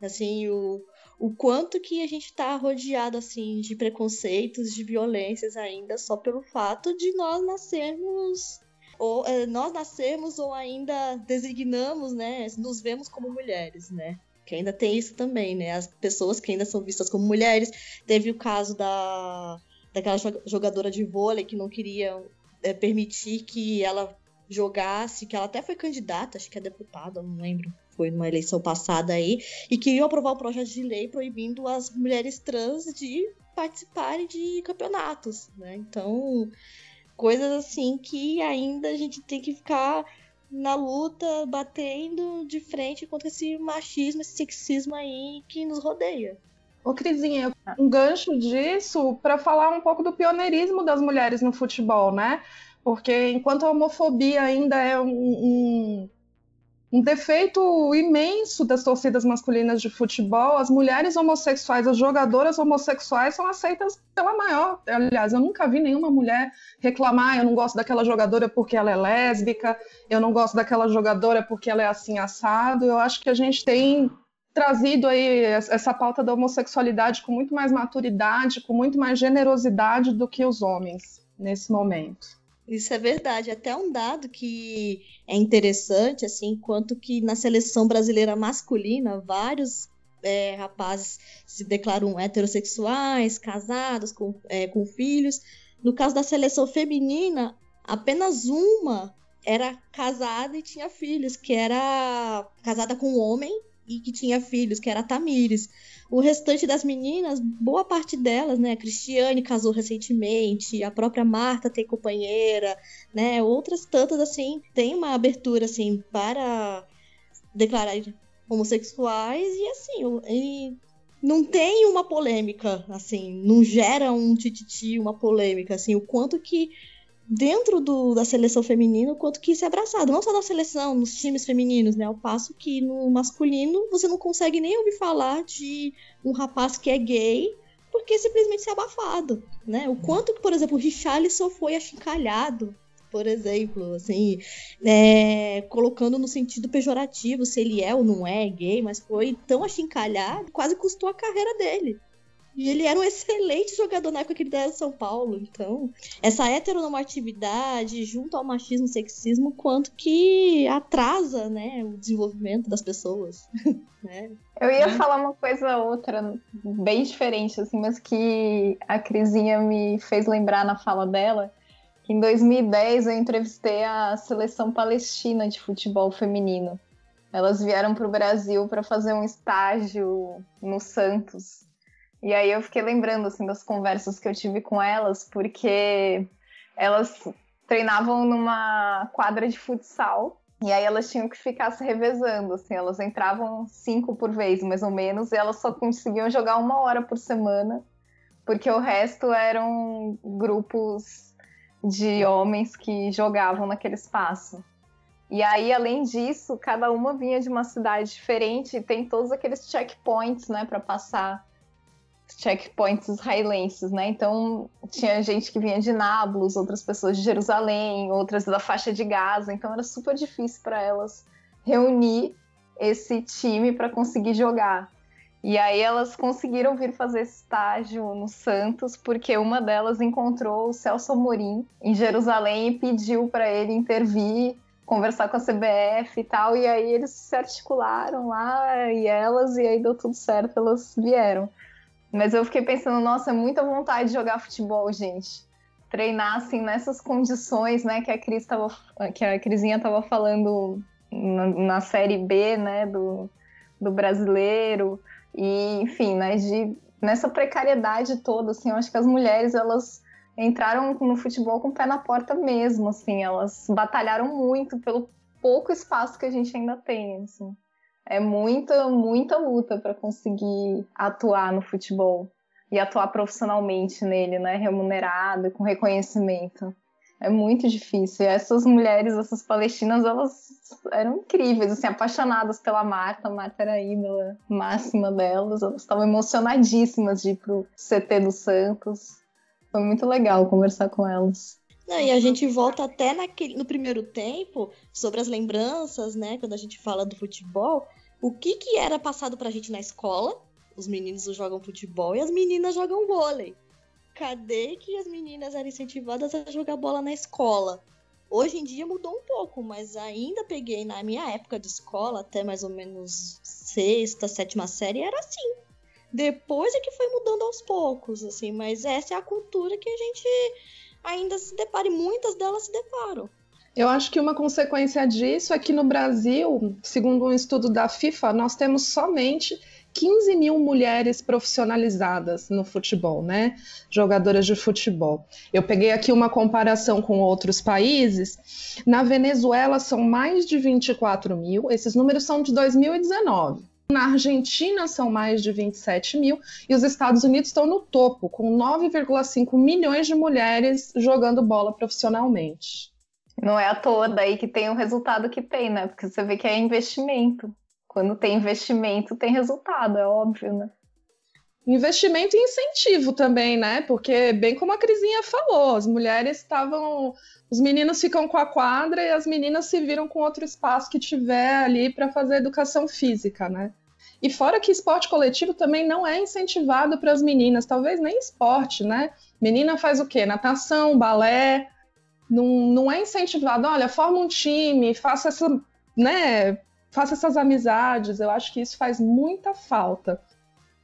Assim, o, o quanto que a gente está rodeado assim de preconceitos, de violências ainda só pelo fato de nós nascermos ou é, nós nascemos ou ainda designamos, né? Nos vemos como mulheres, né? Que ainda tem isso também, né? As pessoas que ainda são vistas como mulheres. Teve o caso da daquela jogadora de vôlei que não queria é, permitir que ela jogasse, que ela até foi candidata, acho que é deputada, não lembro, foi numa eleição passada aí, e queriam aprovar o um projeto de lei proibindo as mulheres trans de participarem de campeonatos, né? Então, coisas assim que ainda a gente tem que ficar na luta, batendo de frente contra esse machismo, esse sexismo aí que nos rodeia. Ô, Crisinha, um gancho disso para falar um pouco do pioneirismo das mulheres no futebol, né? Porque enquanto a homofobia ainda é um, um, um defeito imenso das torcidas masculinas de futebol. As mulheres homossexuais, as jogadoras homossexuais são aceitas pela maior. Aliás, eu nunca vi nenhuma mulher reclamar: eu não gosto daquela jogadora porque ela é lésbica, eu não gosto daquela jogadora porque ela é assim assado. Eu acho que a gente tem trazido aí essa pauta da homossexualidade com muito mais maturidade, com muito mais generosidade do que os homens nesse momento. Isso é verdade. Até um dado que é interessante, assim, quanto que na seleção brasileira masculina, vários é, rapazes se declaram heterossexuais, casados, com, é, com filhos. No caso da seleção feminina, apenas uma era casada e tinha filhos, que era casada com um homem e que tinha filhos, que era a Tamires. O restante das meninas, boa parte delas, né? A Cristiane casou recentemente, a própria Marta tem companheira, né? Outras tantas, assim, tem uma abertura, assim, para declarar homossexuais e, assim, e não tem uma polêmica, assim, não gera um tititi, uma polêmica, assim, o quanto que dentro do, da seleção feminina quanto que isso é abraçado. Não só na seleção, nos times femininos, né? Ao passo que no masculino você não consegue nem ouvir falar de um rapaz que é gay porque simplesmente é abafado, né? O quanto que, por exemplo, o Richarlison foi achincalhado, por exemplo, assim, é, colocando no sentido pejorativo se ele é ou não é gay, mas foi tão achincalhado, quase custou a carreira dele. E ele era um excelente jogador na época que ele era São Paulo. Então, essa heteronormatividade, junto ao machismo e sexismo, quanto que atrasa né, o desenvolvimento das pessoas. *laughs* né? Eu ia falar uma coisa outra, bem diferente, assim, mas que a Crisinha me fez lembrar na fala dela. Que em 2010 eu entrevistei a seleção palestina de futebol feminino. Elas vieram para o Brasil para fazer um estágio no Santos. E aí eu fiquei lembrando assim das conversas que eu tive com elas, porque elas treinavam numa quadra de futsal e aí elas tinham que ficar se revezando, assim, elas entravam cinco por vez, mais ou menos, e elas só conseguiam jogar uma hora por semana, porque o resto eram grupos de homens que jogavam naquele espaço. E aí, além disso, cada uma vinha de uma cidade diferente e tem todos aqueles checkpoints, né, para passar checkpoints israelenses, né? Então, tinha gente que vinha de Nablus, outras pessoas de Jerusalém, outras da faixa de Gaza, então era super difícil para elas reunir esse time para conseguir jogar. E aí elas conseguiram vir fazer estágio no Santos, porque uma delas encontrou o Celso Amorim em Jerusalém e pediu para ele intervir, conversar com a CBF e tal. E aí eles se articularam lá e elas, e aí deu tudo certo, elas vieram. Mas eu fiquei pensando, nossa, é muita vontade de jogar futebol, gente. Treinar assim nessas condições, né, que a Cris tava, que a Crisinha tava falando na, na série B, né, do, do brasileiro e, enfim, né, de, nessa precariedade toda, assim, eu acho que as mulheres, elas entraram no futebol com o pé na porta mesmo, assim, elas batalharam muito pelo pouco espaço que a gente ainda tem, assim. É muita, muita luta para conseguir atuar no futebol e atuar profissionalmente nele, né, remunerado, com reconhecimento. É muito difícil. E essas mulheres, essas palestinas, elas eram incríveis, assim, apaixonadas pela Marta. A Marta era a ídola máxima delas. Elas estavam emocionadíssimas de ir pro CT do Santos. Foi muito legal conversar com elas. Não, e a gente volta até naquele, no primeiro tempo sobre as lembranças, né? Quando a gente fala do futebol, o que que era passado pra gente na escola? Os meninos jogam futebol e as meninas jogam vôlei cadê que as meninas eram incentivadas a jogar bola na escola? Hoje em dia mudou um pouco, mas ainda peguei na minha época de escola, até mais ou menos sexta, sétima série, era assim. Depois é que foi mudando aos poucos, assim, mas essa é a cultura que a gente ainda se depara e muitas delas se deparam. Eu acho que uma consequência disso é que no Brasil, segundo um estudo da FIFA, nós temos somente 15 mil mulheres profissionalizadas no futebol, né? Jogadoras de futebol. Eu peguei aqui uma comparação com outros países. Na Venezuela são mais de 24 mil, esses números são de 2019. Na Argentina são mais de 27 mil e os Estados Unidos estão no topo, com 9,5 milhões de mulheres jogando bola profissionalmente. Não é à toa daí que tem o resultado que tem, né? Porque você vê que é investimento. Quando tem investimento, tem resultado, é óbvio, né? Investimento e incentivo também, né? Porque, bem como a Crisinha falou, as mulheres estavam. Os meninos ficam com a quadra e as meninas se viram com outro espaço que tiver ali para fazer educação física, né? E fora que esporte coletivo também não é incentivado para as meninas, talvez nem esporte, né? Menina faz o quê? Natação, balé. Não, não é incentivado, olha, forma um time, faça essa, né, faça essas amizades. Eu acho que isso faz muita falta.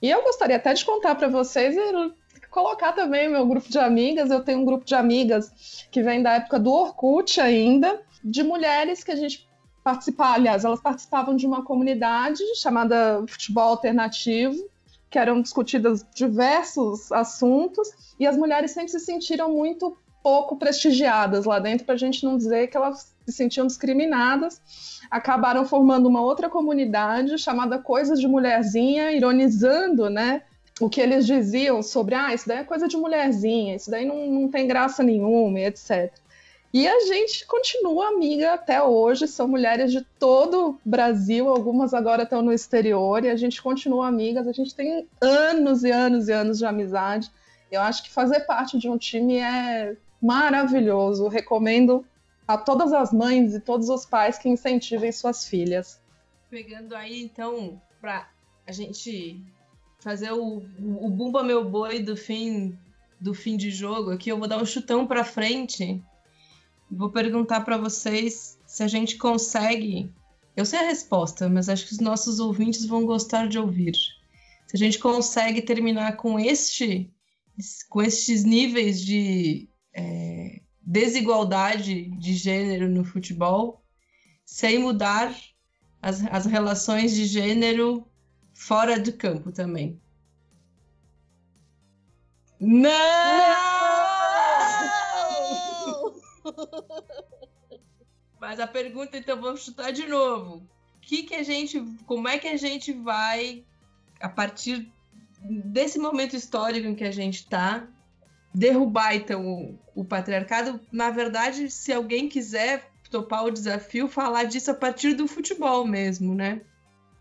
E eu gostaria até de contar para vocês e colocar também meu grupo de amigas. Eu tenho um grupo de amigas que vem da época do Orkut ainda, de mulheres que a gente participava, aliás, elas participavam de uma comunidade chamada Futebol Alternativo, que eram discutidas diversos assuntos, e as mulheres sempre se sentiram muito pouco prestigiadas lá dentro, para a gente não dizer que elas se sentiam discriminadas acabaram formando uma outra comunidade chamada Coisas de Mulherzinha, ironizando, né? O que eles diziam sobre, ah, isso daí é coisa de mulherzinha, isso daí não, não tem graça nenhuma, etc. E a gente continua amiga até hoje, são mulheres de todo o Brasil, algumas agora estão no exterior, e a gente continua amigas, a gente tem anos e anos e anos de amizade. Eu acho que fazer parte de um time é maravilhoso, recomendo a todas as mães e todos os pais que incentivem suas filhas. Pegando aí, então, para a gente fazer o, o, Bumba Meu Boi do fim do fim de jogo aqui, eu vou dar um chutão para frente. Vou perguntar para vocês se a gente consegue. Eu sei a resposta, mas acho que os nossos ouvintes vão gostar de ouvir. Se a gente consegue terminar com este, com estes níveis de é, desigualdade de gênero no futebol, sem mudar as, as relações de gênero fora do campo também. Não! Não! *laughs* Mas a pergunta, então, vamos chutar de novo. Que que a gente, como é que a gente vai, a partir desse momento histórico em que a gente está, derrubar então o, o patriarcado, na verdade, se alguém quiser topar o desafio, falar disso a partir do futebol mesmo, né?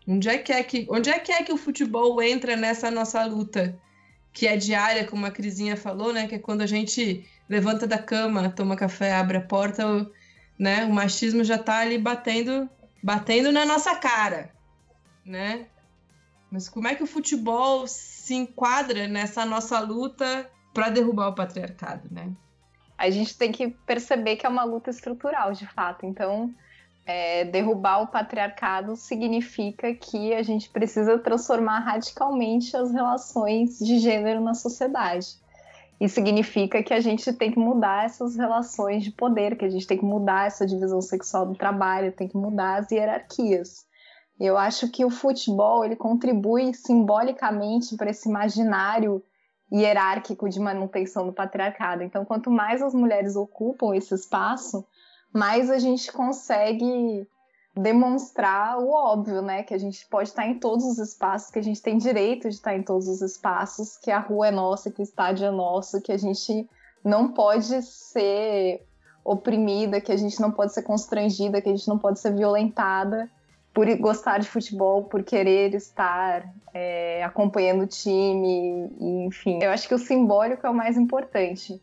Onde é que é que, onde é que, é que o futebol entra nessa nossa luta? Que é diária, como a Crisinha falou, né? Que é quando a gente levanta da cama, toma café, abre a porta, né? O machismo já tá ali batendo, batendo na nossa cara, né? Mas como é que o futebol se enquadra nessa nossa luta para derrubar o patriarcado, né? A gente tem que perceber que é uma luta estrutural, de fato. Então, é, derrubar o patriarcado significa que a gente precisa transformar radicalmente as relações de gênero na sociedade. E significa que a gente tem que mudar essas relações de poder, que a gente tem que mudar essa divisão sexual do trabalho, tem que mudar as hierarquias. Eu acho que o futebol ele contribui simbolicamente para esse imaginário hierárquico de manutenção do patriarcado. Então, quanto mais as mulheres ocupam esse espaço, mais a gente consegue demonstrar o óbvio, né? Que a gente pode estar em todos os espaços, que a gente tem direito de estar em todos os espaços, que a rua é nossa, que o estádio é nosso, que a gente não pode ser oprimida, que a gente não pode ser constrangida, que a gente não pode ser violentada por gostar de futebol, por querer estar é, acompanhando o time, enfim. Eu acho que o simbólico é o mais importante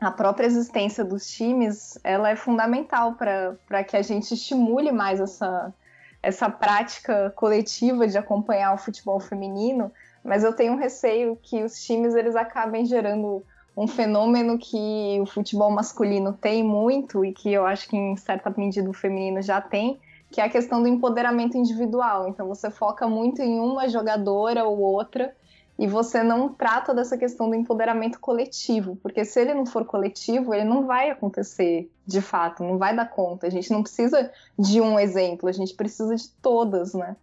a própria existência dos times ela é fundamental para que a gente estimule mais essa, essa prática coletiva de acompanhar o futebol feminino, mas eu tenho um receio que os times eles acabem gerando um fenômeno que o futebol masculino tem muito e que eu acho que em certa medida o feminino já tem, que é a questão do empoderamento individual. Então você foca muito em uma jogadora ou outra e você não trata dessa questão do empoderamento coletivo, porque se ele não for coletivo, ele não vai acontecer de fato, não vai dar conta. A gente não precisa de um exemplo, a gente precisa de todas, né?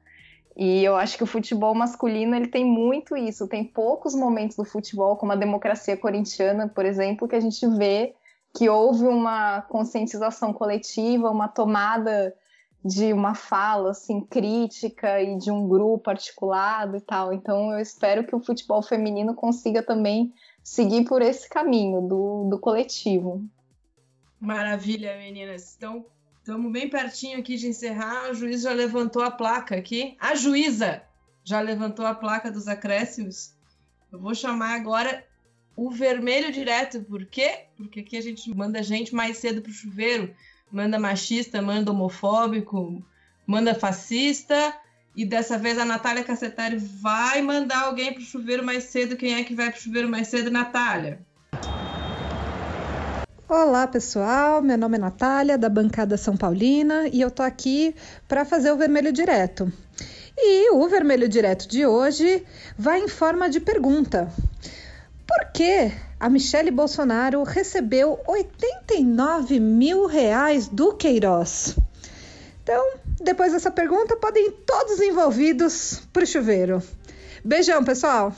E eu acho que o futebol masculino ele tem muito isso. Tem poucos momentos do futebol, como a democracia corintiana, por exemplo, que a gente vê que houve uma conscientização coletiva, uma tomada de uma fala assim crítica e de um grupo articulado e tal. Então eu espero que o futebol feminino consiga também seguir por esse caminho do, do coletivo. Maravilha, meninas. Então, estamos bem pertinho aqui de encerrar. O juiz já levantou a placa aqui. A juíza já levantou a placa dos acréscimos. Eu vou chamar agora o vermelho direto. Por quê? Porque aqui a gente manda gente mais cedo pro chuveiro manda machista, manda homofóbico, manda fascista. E dessa vez a Natália Cassetari vai mandar alguém pro chuveiro mais cedo. Quem é que vai pro chuveiro mais cedo, Natália? Olá, pessoal. Meu nome é Natália, da bancada São Paulina, e eu tô aqui para fazer o vermelho direto. E o vermelho direto de hoje vai em forma de pergunta. Por que a Michele Bolsonaro recebeu 89 mil reais do Queiroz. Então, depois dessa pergunta, podem ir todos envolvidos para o chuveiro. Beijão, pessoal!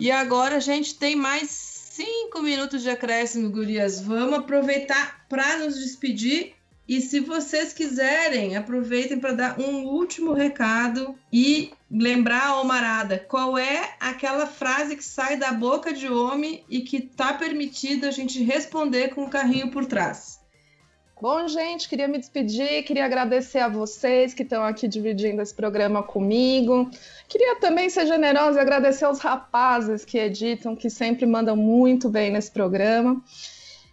E agora a gente tem mais cinco minutos de acréscimo, gurias. Vamos aproveitar para nos despedir e se vocês quiserem, aproveitem para dar um último recado e lembrar Omarada qual é aquela frase que sai da boca de homem e que tá permitido a gente responder com o carrinho por trás. Bom, gente, queria me despedir, queria agradecer a vocês que estão aqui dividindo esse programa comigo. Queria também ser generosa e agradecer aos rapazes que editam, que sempre mandam muito bem nesse programa.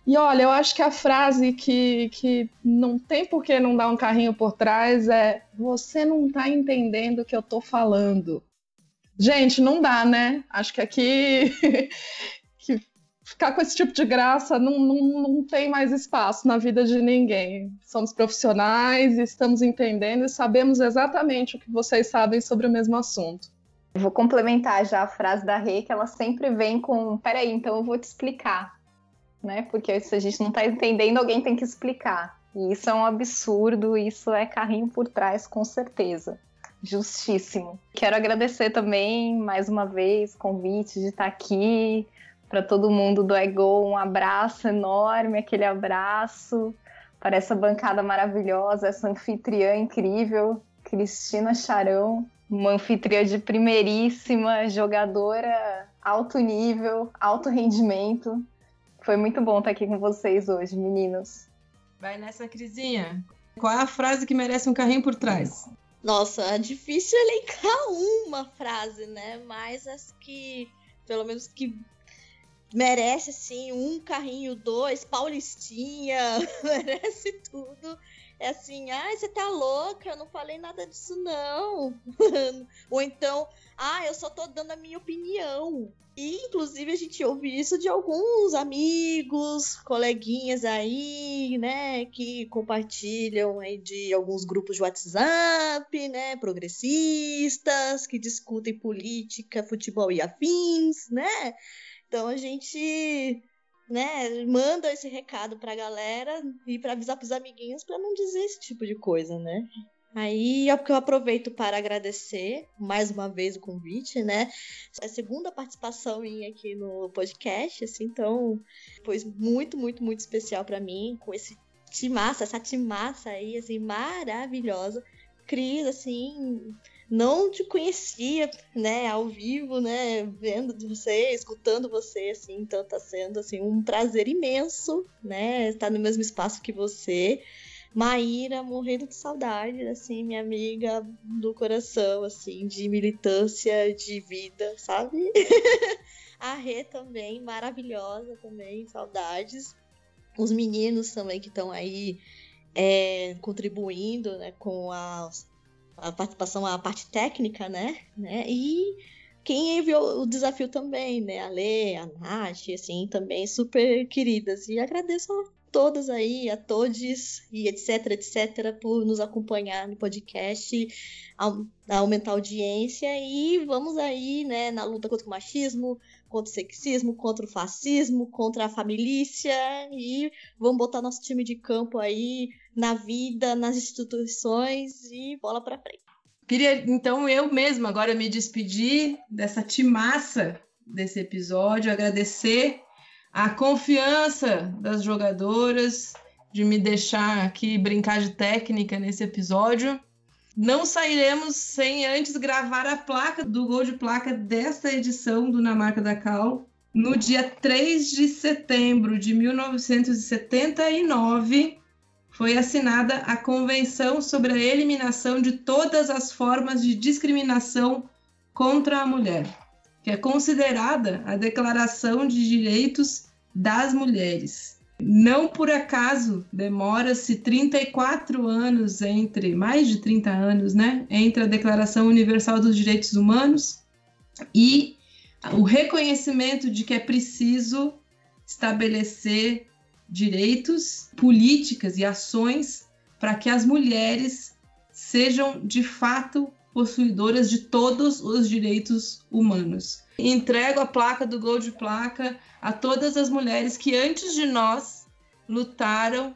E olha, eu acho que a frase que, que não tem por que não dar um carrinho por trás é: você não está entendendo o que eu estou falando. Gente, não dá, né? Acho que aqui *laughs* que ficar com esse tipo de graça não, não, não tem mais espaço na vida de ninguém. Somos profissionais, estamos entendendo e sabemos exatamente o que vocês sabem sobre o mesmo assunto. vou complementar já a frase da Rê, que ela sempre vem com: peraí, então eu vou te explicar né? Porque se a gente não está entendendo, alguém tem que explicar. E isso é um absurdo, isso é carrinho por trás, com certeza. Justíssimo. Quero agradecer também, mais uma vez, o convite de estar aqui. Para todo mundo do Ego, um abraço enorme, aquele abraço para essa bancada maravilhosa, essa anfitriã incrível, Cristina Charão, uma anfitriã de primeiríssima, jogadora alto nível, alto rendimento. Foi muito bom estar aqui com vocês hoje, meninos. Vai nessa, Crisinha. Qual é a frase que merece um carrinho por trás? Nossa, é difícil elencar uma frase, né? Mas as que, pelo menos que merece assim um carrinho, dois, Paulistinha, *laughs* merece tudo. É assim, ai, você tá louca, eu não falei nada disso não. *laughs* Ou então, ah, eu só tô dando a minha opinião. E inclusive a gente ouve isso de alguns amigos, coleguinhas aí, né, que compartilham aí de alguns grupos de WhatsApp, né, progressistas, que discutem política, futebol e afins, né? Então a gente, né, manda esse recado pra galera e para avisar pros amiguinhos para não dizer esse tipo de coisa, né? Aí é porque eu aproveito para agradecer mais uma vez o convite, né? É a segunda participação minha aqui no podcast, assim, então foi muito, muito, muito especial para mim com esse timaça, essa timaça aí, assim, maravilhosa. Cris, assim, não te conhecia, né, ao vivo, né, vendo você, escutando você, assim, então tá sendo, assim, um prazer imenso, né, estar no mesmo espaço que você. Maíra, morrendo de saudade, assim, minha amiga do coração, assim, de militância, de vida, sabe? *laughs* a Rê também, maravilhosa também, saudades. Os meninos também que estão aí é, contribuindo né, com as a participação, a parte técnica, né? né? E quem enviou o desafio também, né? A Lê, a Nath, assim, também super queridas. E agradeço a todas aí, a todos e etc, etc, por nos acompanhar no podcast, aumentar a audiência e vamos aí, né, na luta contra o machismo, contra o sexismo, contra o fascismo, contra a família e vamos botar nosso time de campo aí na vida, nas instituições e bola para frente. Queria então eu mesma agora me despedir dessa timaça desse episódio, agradecer a confiança das jogadoras de me deixar aqui brincar de técnica nesse episódio. Não sairemos sem antes gravar a placa do gol de placa desta edição do Na Marca da Cal. No dia 3 de setembro de 1979, foi assinada a Convenção sobre a Eliminação de Todas as Formas de Discriminação contra a Mulher, que é considerada a Declaração de Direitos das Mulheres. Não por acaso demora-se 34 anos entre, mais de 30 anos, né, entre a Declaração Universal dos Direitos Humanos e o reconhecimento de que é preciso estabelecer direitos, políticas e ações para que as mulheres sejam de fato possuidoras de todos os direitos humanos. Entrego a placa do Gol de Placa a todas as mulheres que antes de nós lutaram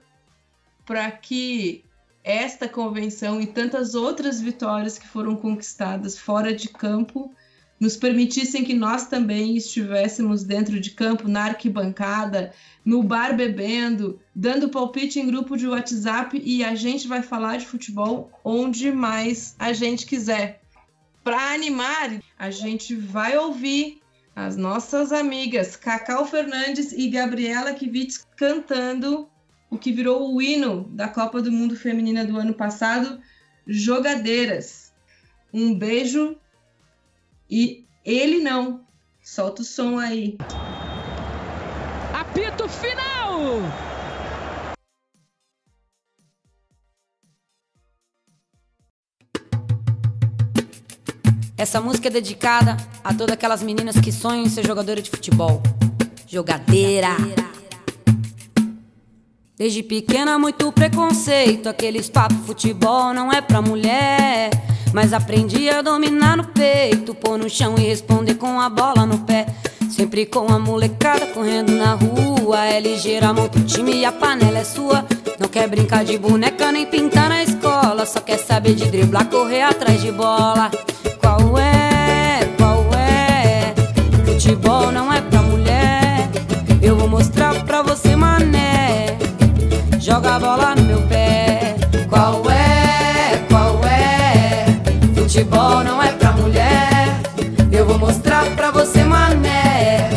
para que esta convenção e tantas outras vitórias que foram conquistadas fora de campo nos permitissem que nós também estivéssemos dentro de campo, na arquibancada, no bar bebendo, dando palpite em grupo de WhatsApp e a gente vai falar de futebol onde mais a gente quiser. Para animar, a gente vai ouvir as nossas amigas Cacau Fernandes e Gabriela Kivitz cantando o que virou o hino da Copa do Mundo Feminina do ano passado, Jogadeiras. Um beijo e ele não. Solta o som aí. Apito final! Essa música é dedicada a todas aquelas meninas que sonham em ser jogadora de futebol. Jogadeira. Desde pequena, muito preconceito. Aqueles papos futebol não é pra mulher. Mas aprendi a dominar no peito, pôr no chão e responder com a bola no pé. Sempre com a molecada correndo na rua. É ligeira, monta o time e a panela é sua. Não quer brincar de boneca nem pintar na escola. Só quer saber de driblar, correr atrás de bola. futebol não é pra mulher. Eu vou mostrar pra você, mané. Joga a bola no meu pé. Qual é? Qual é? Futebol não é pra mulher. Eu vou mostrar pra você, mané.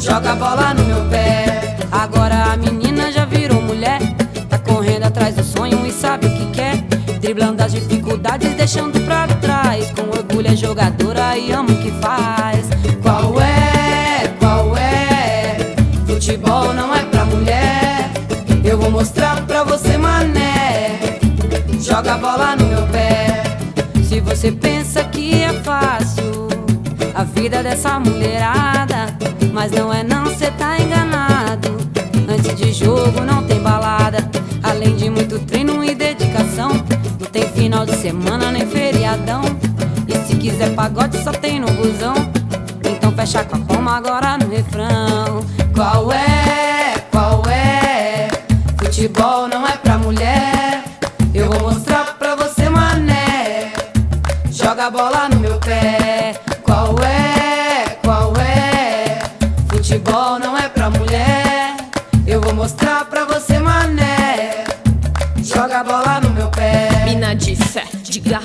Joga a bola no meu pé. Agora a menina já virou mulher. Tá correndo atrás do sonho e sabe o que quer. Driblando as dificuldades, deixando pra trás. Com orgulho é jogadora e amo o que faz. Mulherada, mas não é não, cê tá enganado. Antes de jogo não tem balada, além de muito treino e dedicação. Não tem final de semana nem feriadão. E se quiser pagode só tem no busão. Então fecha com a palma agora no refrão.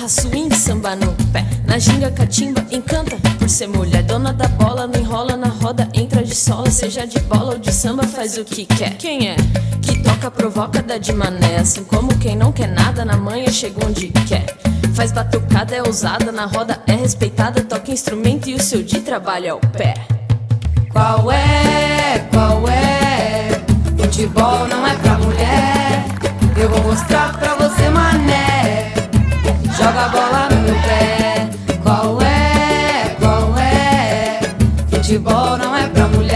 Swing, samba no pé. Na ginga, catimba, encanta por ser mulher. Dona da bola, não enrola na roda, entra de sola. Seja de bola ou de samba, faz o que quer. Quem é? Que toca, provoca, dá de mané. Assim como quem não quer nada, na manhã chega onde quer. Faz batucada, é ousada, na roda é respeitada. Toca instrumento e o seu de trabalho é o pé. Qual é? Qual é? Futebol não é pra mulher. Eu vou mostrar pra você, mané. Joga a bola no meu pé. Qual é? Qual é? Futebol não é pra mulher.